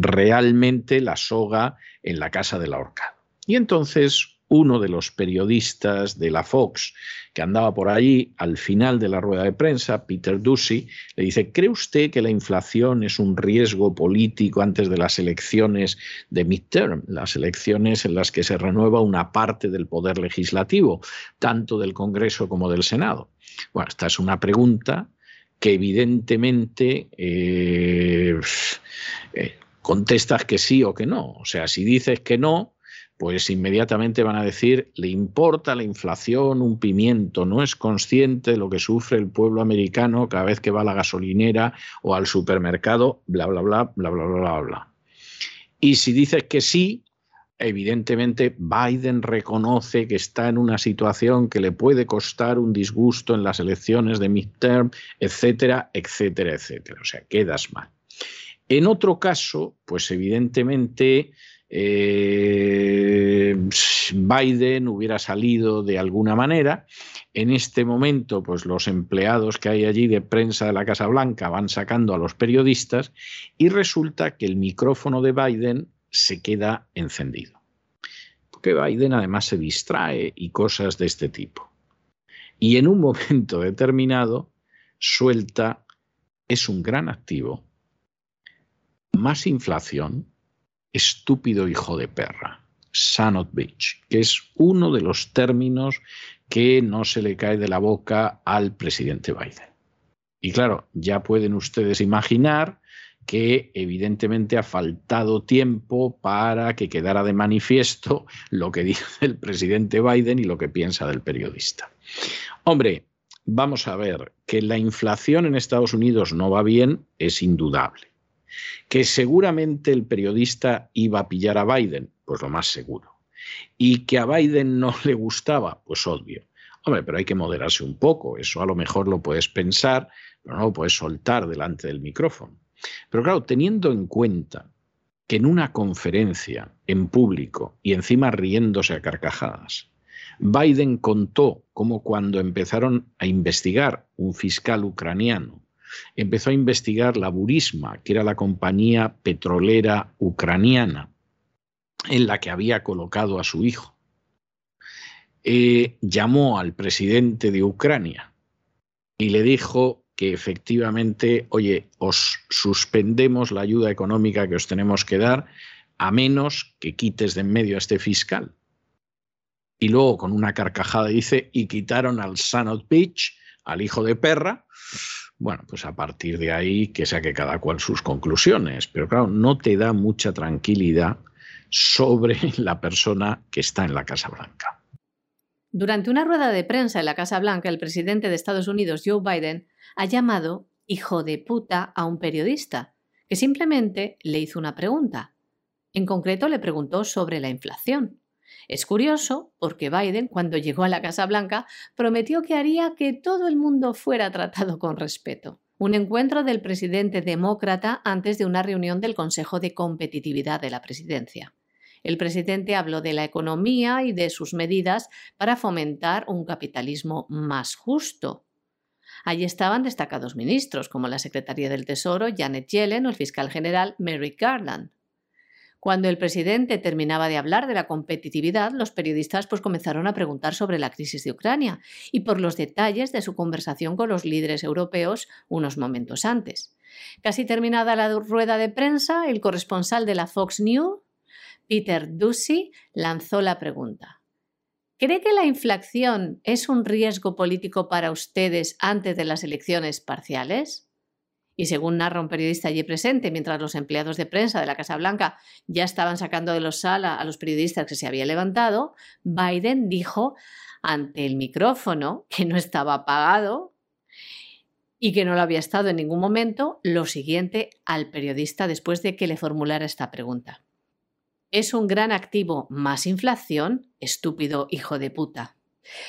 realmente la soga en la casa de la horca. Y entonces uno de los periodistas de la Fox que andaba por allí al final de la rueda de prensa, Peter Ducey, le dice, ¿cree usted que la inflación es un riesgo político antes de las elecciones de midterm, las elecciones en las que se renueva una parte del poder legislativo, tanto del Congreso como del Senado? Bueno, esta es una pregunta que evidentemente eh, eh, contestas que sí o que no. O sea, si dices que no, pues inmediatamente van a decir, le importa la inflación un pimiento, no es consciente de lo que sufre el pueblo americano cada vez que va a la gasolinera o al supermercado, bla, bla, bla, bla, bla, bla, bla. Y si dices que sí, evidentemente Biden reconoce que está en una situación que le puede costar un disgusto en las elecciones de midterm, etcétera, etcétera, etcétera. O sea, quedas mal. En otro caso, pues evidentemente eh, Biden hubiera salido de alguna manera. En este momento, pues los empleados que hay allí de prensa de la Casa Blanca van sacando a los periodistas y resulta que el micrófono de Biden se queda encendido. Porque Biden además se distrae y cosas de este tipo. Y en un momento determinado suelta, es un gran activo, más inflación, estúpido hijo de perra, son of bitch, que es uno de los términos que no se le cae de la boca al presidente Biden. Y claro, ya pueden ustedes imaginar que evidentemente ha faltado tiempo para que quedara de manifiesto lo que dice el presidente Biden y lo que piensa del periodista. Hombre, vamos a ver, que la inflación en Estados Unidos no va bien es indudable. Que seguramente el periodista iba a pillar a Biden, pues lo más seguro. Y que a Biden no le gustaba, pues obvio. Hombre, pero hay que moderarse un poco, eso a lo mejor lo puedes pensar, pero no lo puedes soltar delante del micrófono. Pero claro, teniendo en cuenta que en una conferencia en público y encima riéndose a carcajadas, Biden contó cómo cuando empezaron a investigar un fiscal ucraniano empezó a investigar la Burisma, que era la compañía petrolera ucraniana en la que había colocado a su hijo. Eh, llamó al presidente de Ucrania y le dijo que efectivamente, oye, os suspendemos la ayuda económica que os tenemos que dar a menos que quites de en medio a este fiscal. Y luego con una carcajada dice, y quitaron al son of bitch, al hijo de perra, bueno, pues a partir de ahí que saque cada cual sus conclusiones, pero claro, no te da mucha tranquilidad sobre la persona que está en la Casa Blanca. Durante una rueda de prensa en la Casa Blanca, el presidente de Estados Unidos, Joe Biden, ha llamado hijo de puta a un periodista, que simplemente le hizo una pregunta. En concreto le preguntó sobre la inflación. Es curioso porque Biden, cuando llegó a la Casa Blanca, prometió que haría que todo el mundo fuera tratado con respeto. Un encuentro del presidente demócrata antes de una reunión del Consejo de Competitividad de la Presidencia. El presidente habló de la economía y de sus medidas para fomentar un capitalismo más justo. Allí estaban destacados ministros como la secretaria del Tesoro Janet Yellen o el fiscal general Merrick Garland. Cuando el presidente terminaba de hablar de la competitividad, los periodistas pues comenzaron a preguntar sobre la crisis de Ucrania y por los detalles de su conversación con los líderes europeos unos momentos antes. Casi terminada la rueda de prensa, el corresponsal de la Fox News, Peter Ducey, lanzó la pregunta. ¿Cree que la inflación es un riesgo político para ustedes antes de las elecciones parciales? Y según narra un periodista allí presente, mientras los empleados de prensa de la Casa Blanca ya estaban sacando de los sala a los periodistas que se había levantado, Biden dijo ante el micrófono que no estaba apagado y que no lo había estado en ningún momento, lo siguiente al periodista después de que le formulara esta pregunta. ¿Es un gran activo más inflación? Estúpido hijo de puta.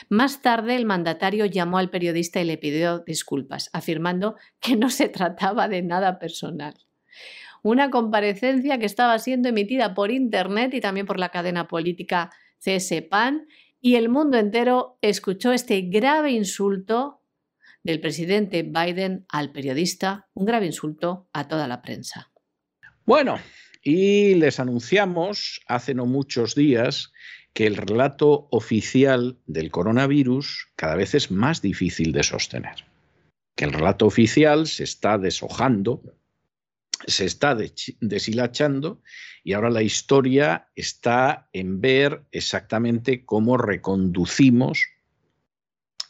Más tarde, el mandatario llamó al periodista y le pidió disculpas, afirmando que no se trataba de nada personal. una comparecencia que estaba siendo emitida por Internet y también por la cadena política CSPAN y el mundo entero escuchó este grave insulto del presidente Biden al periodista, un grave insulto a toda la prensa. Bueno, y les anunciamos hace no muchos días que el relato oficial del coronavirus cada vez es más difícil de sostener. Que el relato oficial se está deshojando, se está deshilachando y ahora la historia está en ver exactamente cómo reconducimos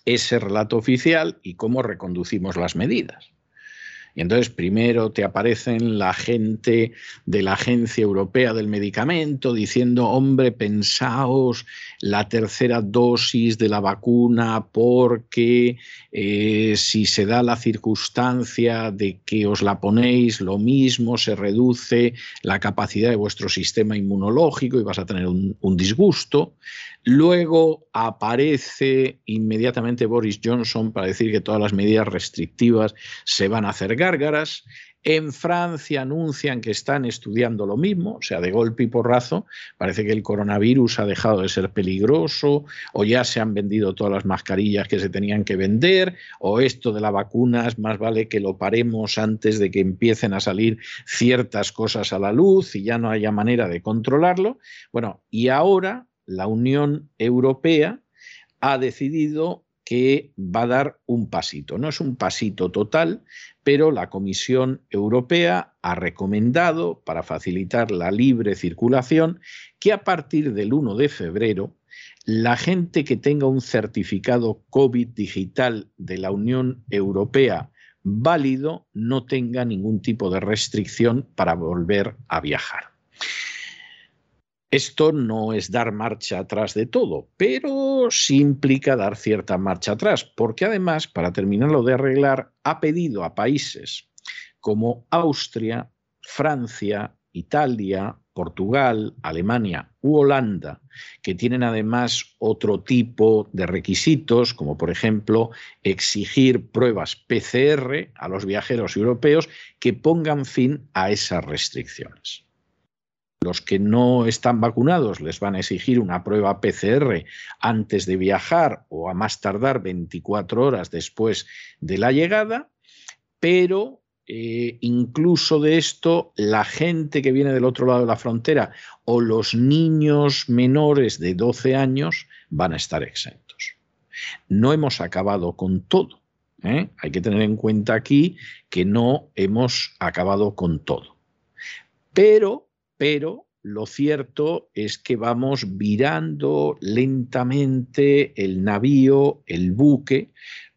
ese relato oficial y cómo reconducimos las medidas. Y entonces primero te aparecen la gente de la Agencia Europea del Medicamento diciendo, hombre, pensaos la tercera dosis de la vacuna porque eh, si se da la circunstancia de que os la ponéis, lo mismo se reduce la capacidad de vuestro sistema inmunológico y vas a tener un, un disgusto. Luego aparece inmediatamente Boris Johnson para decir que todas las medidas restrictivas se van a hacer gárgaras. En Francia anuncian que están estudiando lo mismo, o sea, de golpe y porrazo. Parece que el coronavirus ha dejado de ser peligroso, o ya se han vendido todas las mascarillas que se tenían que vender, o esto de las vacunas, más vale que lo paremos antes de que empiecen a salir ciertas cosas a la luz y ya no haya manera de controlarlo. Bueno, y ahora la Unión Europea ha decidido que va a dar un pasito. No es un pasito total, pero la Comisión Europea ha recomendado, para facilitar la libre circulación, que a partir del 1 de febrero, la gente que tenga un certificado COVID digital de la Unión Europea válido no tenga ningún tipo de restricción para volver a viajar. Esto no es dar marcha atrás de todo, pero sí implica dar cierta marcha atrás, porque además, para terminarlo de arreglar, ha pedido a países como Austria, Francia, Italia, Portugal, Alemania u Holanda, que tienen además otro tipo de requisitos, como por ejemplo exigir pruebas PCR a los viajeros europeos, que pongan fin a esas restricciones. Los que no están vacunados les van a exigir una prueba PCR antes de viajar o a más tardar 24 horas después de la llegada, pero eh, incluso de esto, la gente que viene del otro lado de la frontera o los niños menores de 12 años van a estar exentos. No hemos acabado con todo. ¿eh? Hay que tener en cuenta aquí que no hemos acabado con todo. Pero pero lo cierto es que vamos virando lentamente el navío, el buque,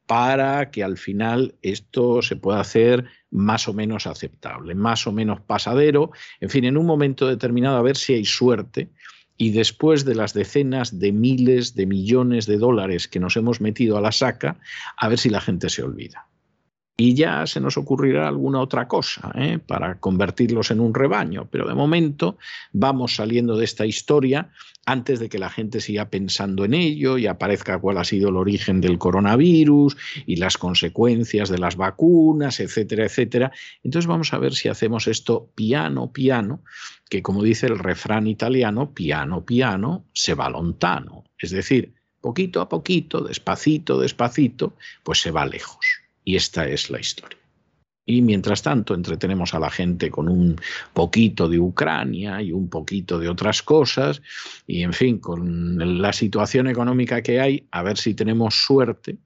para que al final esto se pueda hacer más o menos aceptable, más o menos pasadero, en fin, en un momento determinado a ver si hay suerte. Y después de las decenas de miles de millones de dólares que nos hemos metido a la saca, a ver si la gente se olvida y ya se nos ocurrirá alguna otra cosa ¿eh? para convertirlos en un rebaño. Pero de momento vamos saliendo de esta historia antes de que la gente siga pensando en ello y aparezca cuál ha sido el origen del coronavirus y las consecuencias de las vacunas, etcétera, etcétera. Entonces vamos a ver si hacemos esto piano, piano, que como dice el refrán italiano, piano, piano, se va lontano. Es decir, poquito a poquito, despacito, despacito, pues se va lejos. Y esta es la historia. Y mientras tanto entretenemos a la gente con un poquito de Ucrania y un poquito de otras cosas. Y en fin, con la situación económica que hay, a ver si tenemos suerte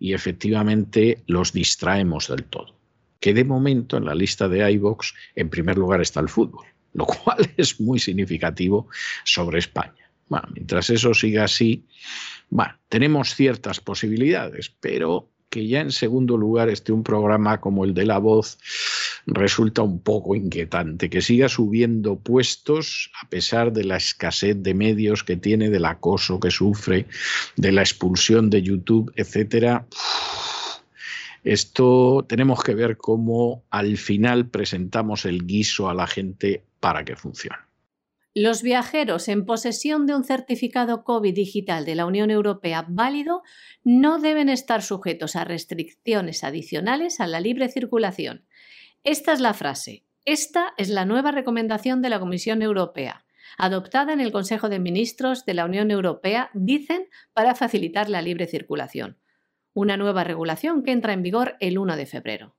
y efectivamente los distraemos del todo. Que de momento en la lista de iVox en primer lugar está el fútbol, lo cual es muy significativo sobre España. Mientras eso siga así, bueno, tenemos ciertas posibilidades, pero que ya en segundo lugar esté un programa como el de La Voz resulta un poco inquietante, que siga subiendo puestos a pesar de la escasez de medios que tiene, del acoso que sufre, de la expulsión de YouTube, etcétera. Esto tenemos que ver cómo al final presentamos el guiso a la gente para que funcione. Los viajeros en posesión de un certificado COVID digital de la Unión Europea válido no deben estar sujetos a restricciones adicionales a la libre circulación. Esta es la frase. Esta es la nueva recomendación de la Comisión Europea, adoptada en el Consejo de Ministros de la Unión Europea, dicen, para facilitar la libre circulación. Una nueva regulación que entra en vigor el 1 de febrero.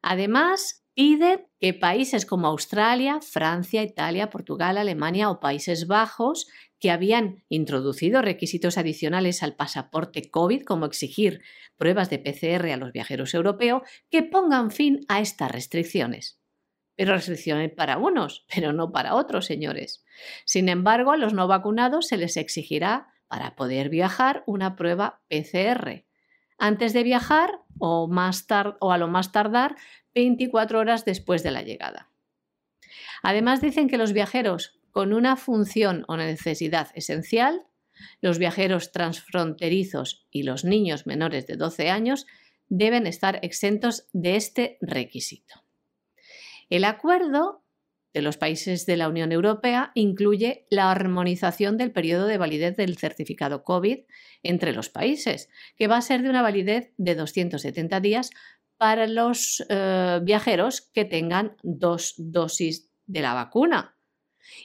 Además, pide que países como Australia, Francia, Italia, Portugal, Alemania o Países Bajos, que habían introducido requisitos adicionales al pasaporte COVID, como exigir pruebas de PCR a los viajeros europeos, que pongan fin a estas restricciones. Pero restricciones para unos, pero no para otros, señores. Sin embargo, a los no vacunados se les exigirá, para poder viajar, una prueba PCR. Antes de viajar o, a lo más tardar 24 horas después de la llegada. Además dicen que los viajeros con una función o necesidad esencial, los viajeros transfronterizos y los niños menores de 12 años deben estar exentos de este requisito. El acuerdo de los países de la Unión Europea incluye la armonización del periodo de validez del certificado COVID entre los países, que va a ser de una validez de 270 días para los eh, viajeros que tengan dos dosis de la vacuna.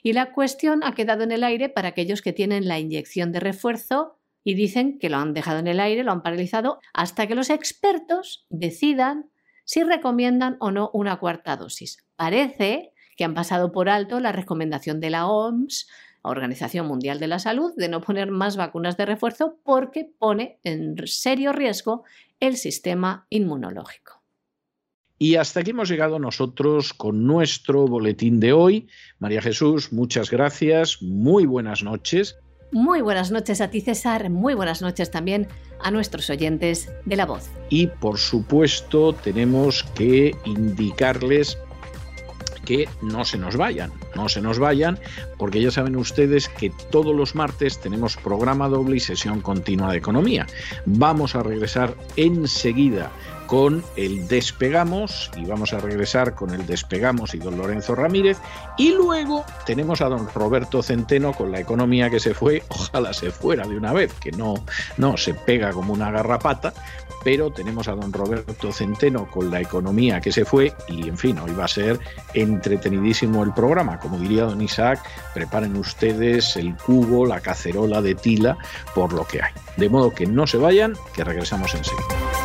Y la cuestión ha quedado en el aire para aquellos que tienen la inyección de refuerzo y dicen que lo han dejado en el aire, lo han paralizado, hasta que los expertos decidan si recomiendan o no una cuarta dosis. Parece que han pasado por alto la recomendación de la OMS, Organización Mundial de la Salud, de no poner más vacunas de refuerzo porque pone en serio riesgo el sistema inmunológico. Y hasta aquí hemos llegado nosotros con nuestro boletín de hoy. María Jesús, muchas gracias, muy buenas noches. Muy buenas noches a ti, César. Muy buenas noches también a nuestros oyentes de la voz. Y por supuesto tenemos que indicarles que no se nos vayan, no se nos vayan, porque ya saben ustedes que todos los martes tenemos programa doble y sesión continua de economía. Vamos a regresar enseguida con el Despegamos y vamos a regresar con el Despegamos y don Lorenzo Ramírez y luego tenemos a don Roberto Centeno con la economía que se fue, ojalá se fuera de una vez, que no, no se pega como una garrapata, pero tenemos a don Roberto Centeno con la economía que se fue y en fin, hoy va a ser entretenidísimo el programa. Como diría don Isaac, preparen ustedes el cubo, la cacerola de tila por lo que hay. De modo que no se vayan, que regresamos enseguida.